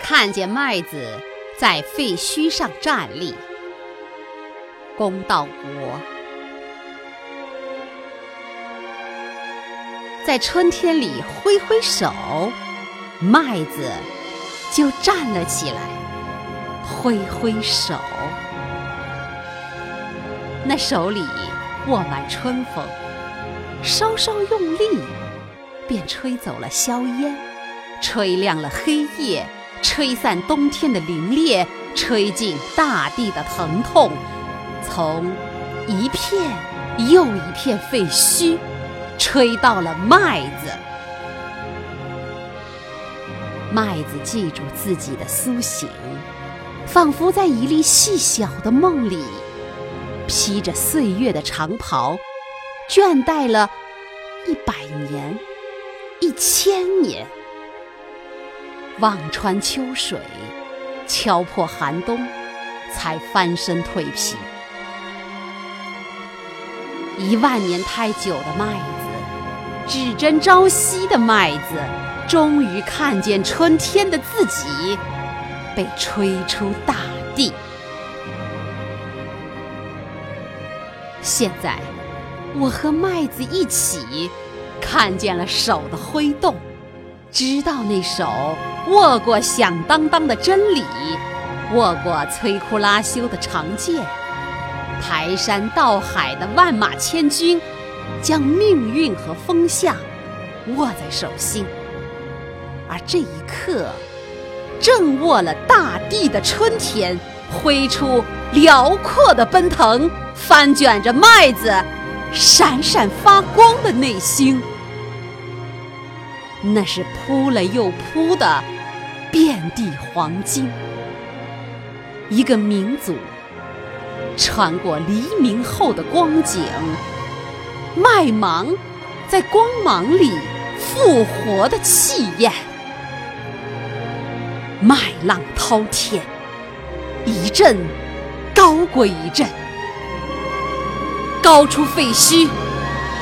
看见麦子在废墟上站立。公道国，在春天里挥挥手，麦子就站了起来，挥挥手。那手里握满春风，稍稍用力，便吹走了硝烟，吹亮了黑夜，吹散冬天的凛冽，吹尽大地的疼痛。从一片又一片废墟，吹到了麦子。麦子记住自己的苏醒，仿佛在一粒细小的梦里，披着岁月的长袍，倦怠了一百年、一千年，望穿秋水，敲破寒冬，才翻身蜕皮。一万年太久的麦子，只争朝夕的麦子，终于看见春天的自己被吹出大地。现在，我和麦子一起看见了手的挥动，知道那手握过响当当的真理，握过摧枯拉朽的长剑。排山倒海的万马千军，将命运和风向握在手心，而这一刻，正握了大地的春天，挥出辽阔的奔腾，翻卷着麦子闪闪发光的内心。那是铺了又铺的遍地黄金，一个民族。穿过黎明后的光景，麦芒在光芒里复活的气焰，麦浪滔天，一阵高过一阵，高出废墟，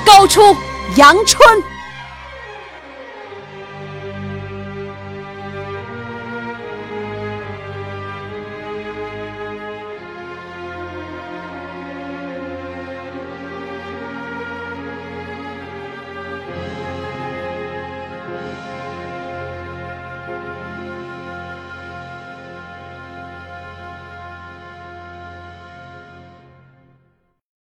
高出阳春。